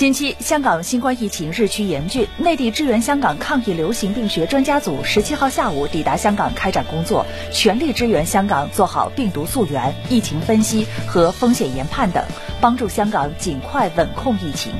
近期，香港新冠疫情日趋严峻，内地支援香港抗疫流行病学专家组十七号下午抵达香港开展工作，全力支援香港做好病毒溯源、疫情分析和风险研判等，帮助香港尽快稳控疫情。